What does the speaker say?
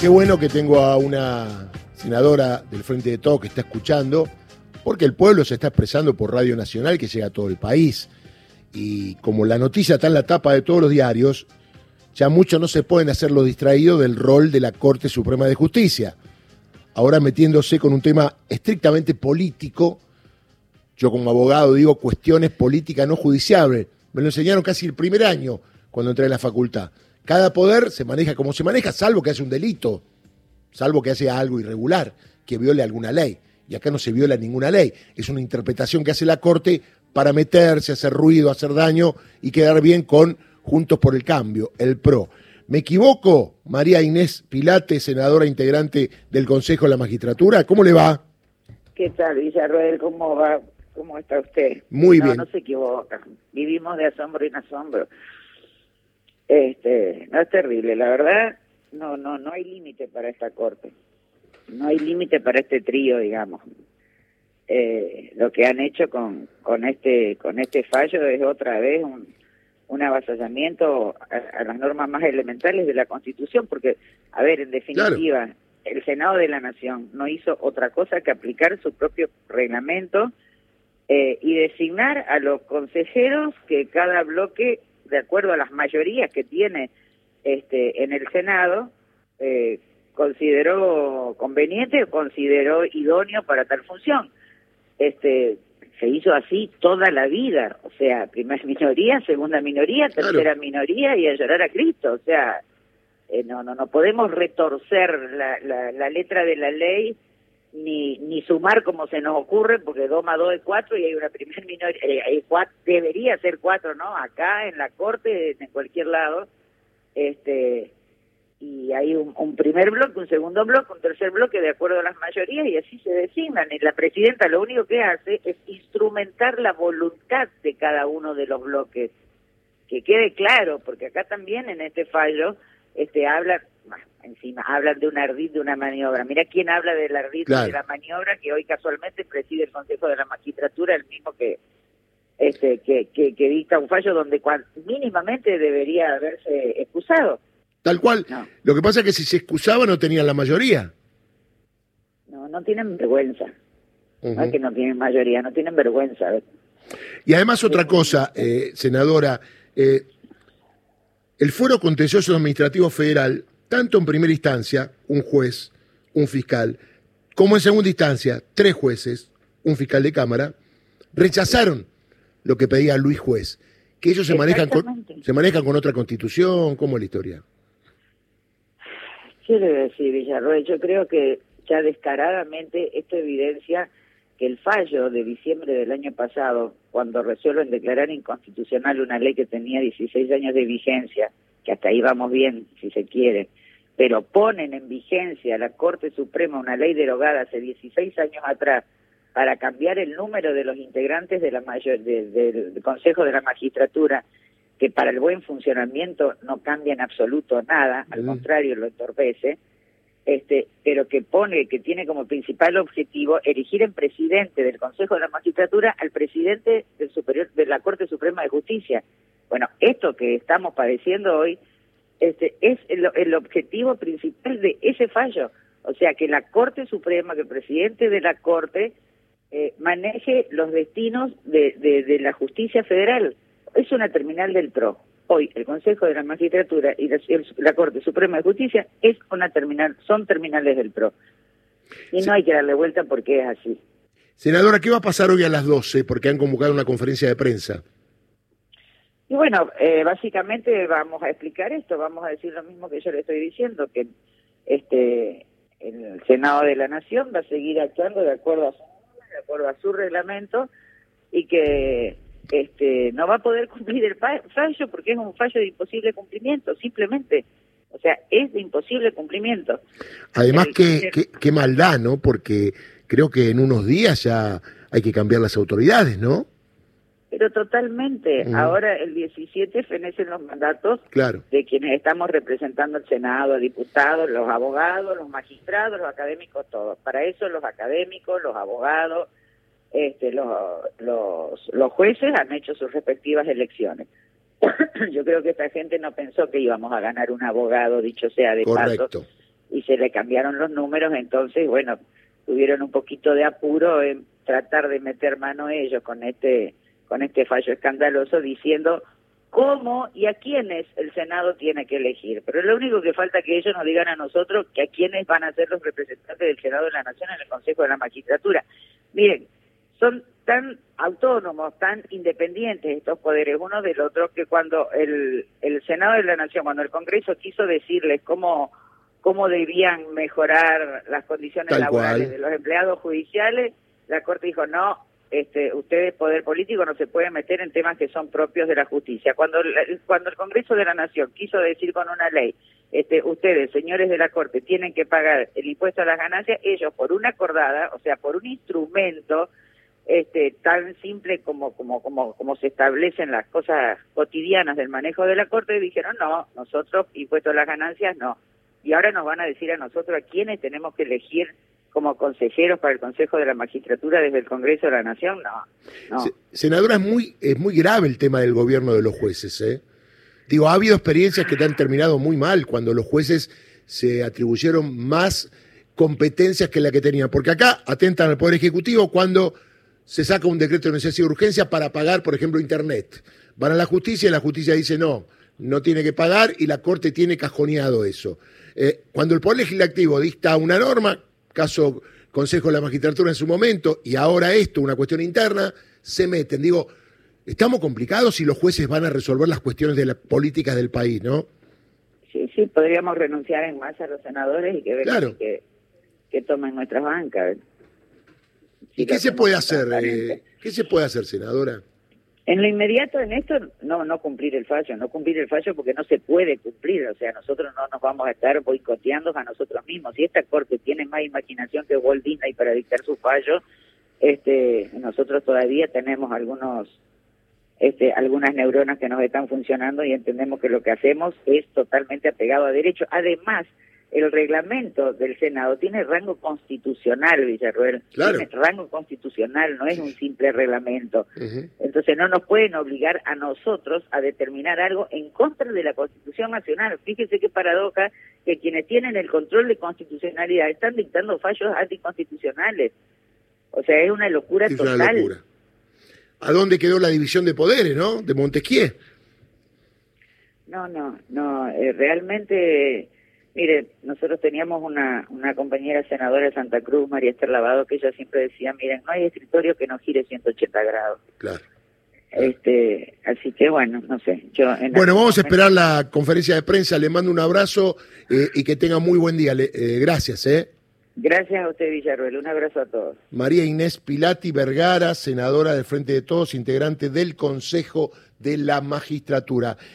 Qué bueno que tengo a una senadora del Frente de Todo que está escuchando, porque el pueblo se está expresando por Radio Nacional que llega a todo el país. Y como la noticia está en la tapa de todos los diarios, ya muchos no se pueden hacer los distraídos del rol de la Corte Suprema de Justicia. Ahora metiéndose con un tema estrictamente político, yo como abogado digo cuestiones políticas no judiciables. Me lo enseñaron casi el primer año cuando entré a la facultad. Cada poder se maneja como se maneja, salvo que hace un delito, salvo que hace algo irregular, que viole alguna ley. Y acá no se viola ninguna ley. Es una interpretación que hace la Corte para meterse, hacer ruido, hacer daño y quedar bien con Juntos por el Cambio, el PRO. ¿Me equivoco, María Inés Pilate, senadora integrante del Consejo de la Magistratura? ¿Cómo le va? ¿Qué tal, Villarroel? ¿Cómo va? ¿Cómo está usted? Muy bien. No se equivoca. Vivimos de asombro en asombro. Este, no es terrible, la verdad, no, no, no hay límite para esta corte. No hay límite para este trío, digamos. Eh, lo que han hecho con, con este, con este fallo es otra vez un, un avasallamiento a, las normas más elementales de la Constitución, porque, a ver, en definitiva, el Senado de la Nación no hizo otra cosa que aplicar su propio reglamento eh, y designar a los consejeros que cada bloque, de acuerdo a las mayorías que tiene este en el Senado, eh, consideró conveniente o consideró idóneo para tal función. Este, se hizo así toda la vida, o sea, primera minoría, segunda minoría, tercera minoría y a llorar a Cristo, o sea, eh, no, no, no podemos retorcer la, la, la, letra de la ley ni, ni sumar como se nos ocurre, porque 2 más 2 es 4 y hay una primera minoría, eh, debería ser 4, ¿no? Acá, en la corte, en cualquier lado, este y hay un, primer bloque, un segundo bloque, un tercer bloque de acuerdo a las mayorías y así se designan. Y la presidenta lo único que hace es instrumentar la voluntad de cada uno de los bloques. Que quede claro, porque acá también en este fallo este habla encima hablan de un ardid de una maniobra. Mira quién habla del ardid de la maniobra que hoy casualmente preside el Consejo de la Magistratura, el mismo que este que, que, que dicta un fallo donde mínimamente debería haberse excusado. Tal cual. Lo que pasa es que si se excusaba no tenían la mayoría. No, no tienen vergüenza. No es que no tienen mayoría, no tienen vergüenza. Y además otra cosa, eh, senadora, eh, el Foro Contencioso Administrativo Federal, tanto en primera instancia, un juez, un fiscal, como en segunda instancia, tres jueces, un fiscal de Cámara, rechazaron lo que pedía Luis Juez, que ellos se manejan con, se manejan con otra constitución, ¿cómo es la historia? ¿Qué le decir, Villarroel? Yo creo que ya descaradamente esto evidencia que el fallo de diciembre del año pasado, cuando resuelven declarar inconstitucional una ley que tenía 16 años de vigencia, que hasta ahí vamos bien, si se quiere, pero ponen en vigencia la Corte Suprema una ley derogada hace 16 años atrás para cambiar el número de los integrantes de la mayor, del Consejo de la Magistratura que para el buen funcionamiento no cambia en absoluto nada, al contrario lo entorpece, este, pero que pone, que tiene como principal objetivo elegir en presidente del Consejo de la Magistratura al presidente del superior de la Corte Suprema de Justicia. Bueno, esto que estamos padeciendo hoy este, es el, objetivo principal de ese fallo. O sea, que la Corte Suprema, que el presidente de la Corte eh, maneje los destinos de, de la justicia federal es una terminal del PRO. Hoy el Consejo de la Magistratura y la, Corte Suprema de Justicia es una terminal, son terminales del PRO. Y no hay que darle vuelta porque es así. Senadora, ¿qué va a pasar hoy a las 12? Porque han convocado una conferencia de prensa. Y bueno, eh, básicamente vamos a explicar esto, vamos a decir lo mismo que yo le estoy diciendo, que este el Senado de la Nación va a seguir actuando de acuerdo a su, de acuerdo a su reglamento y que este, no va a poder cumplir el fallo porque es un fallo de imposible cumplimiento, simplemente. O sea, es de imposible cumplimiento. Además, qué, qué, maldad, ¿no? Porque creo que en unos días ya hay que cambiar las autoridades, ¿no? Pero totalmente. Ahora el 17 fenecen los mandatos de quienes estamos representando al Senado, diputados, los abogados, los magistrados, los académicos, todos. Para eso los académicos, los abogados, este, los, los, jueces han hecho sus respectivas elecciones. Yo creo que esta gente no pensó que íbamos a ganar un abogado, dicho sea de paso, y se le cambiaron los números, entonces, bueno, tuvieron un poquito de apuro en tratar de meter mano ellos con este con este fallo escandaloso diciendo cómo y a quiénes el Senado tiene que elegir. Pero lo único que falta que ellos nos digan a nosotros que a quiénes van a ser los representantes del Senado de la Nación en el Consejo de la Magistratura. Miren, son tan autónomos, tan independientes estos poderes uno del otro, que cuando el, el Senado de la Nación, cuando el Congreso quiso decirles cómo, cómo debían mejorar las condiciones laborales de los empleados judiciales, la Corte dijo, no, este, ustedes, poder político, no se puede meter en temas que son propios de la justicia. Cuando, cuando el Congreso de la Nación quiso decir con una ley, este, ustedes, señores de la Corte, tienen que pagar el impuesto a las ganancias, ellos por una acordada, o sea, por un instrumento este, tan simple como, como, como, como se establecen las cosas cotidianas del manejo de la Corte, dijeron, no, nosotros, impuesto a las ganancias, no. Y ahora nos van a decir a nosotros a quiénes tenemos que elegir como consejeros para el Consejo de la Magistratura desde el Congreso de la Nación, no. Senadora, es muy, es muy grave el tema del gobierno de los jueces, ¿eh? Digo, ha habido experiencias que te han terminado muy mal cuando los jueces se atribuyeron más competencias que la que tenían. Porque acá atentan al Poder Ejecutivo cuando se saca un decreto de necesidad de urgencia para pagar, por ejemplo, Internet. Van a la justicia y la justicia dice no, no tiene que pagar y la Corte tiene cajoneado eso. Eh, cuando el Poder Legislativo dicta una norma, caso Consejo de la Magistratura en su momento, y ahora esto, una cuestión interna, se meten. Digo, estamos complicados si los jueces van a resolver las cuestiones de las políticas del país, ¿no? Sí, sí, podríamos renunciar en masa a los senadores y que que, que tomen nuestras bancas. ¿Y qué se puede hacer? Eh, ¿Qué se puede hacer, senadora? En lo inmediato en esto, no, no cumplir el fallo, no cumplir el fallo porque no se puede cumplir, o sea, nosotros no nos vamos a estar boicoteando a nosotros mismos. Si esta corte tiene más imaginación que Walt Disney para dictar su fallo, este, nosotros todavía tenemos algunos, este, algunas neuronas que nos están funcionando y entendemos que lo que hacemos es totalmente apegado a derecho. Además, el reglamento del Senado tiene rango constitucional, Villarruel. Tiene rango constitucional, no es un simple reglamento. Entonces no nos pueden obligar a nosotros a determinar algo en contra de la Constitución Nacional. Fíjese qué paradoja que quienes tienen el control de constitucionalidad están dictando fallos anticonstitucionales. O sea, es una locura total. Una locura. ¿A dónde quedó la división de poderes, no? De Montesquieu. No, no, no. Eh, realmente Mire, nosotros teníamos una, una compañera senadora de Santa Cruz, María Esther Lavado, que ella siempre decía, miren, no hay escritorio que no gire 180 grados. Claro. Este, así que bueno, no sé. Yo bueno, vamos a esperar la conferencia de prensa. Le mando un abrazo eh, y que tenga muy buen día. Eh, gracias, ¿eh? Gracias a usted, Villarruel. Un abrazo a todos. María Inés Pilati Vergara, senadora del Frente de Todos, integrante del Consejo de la Magistratura.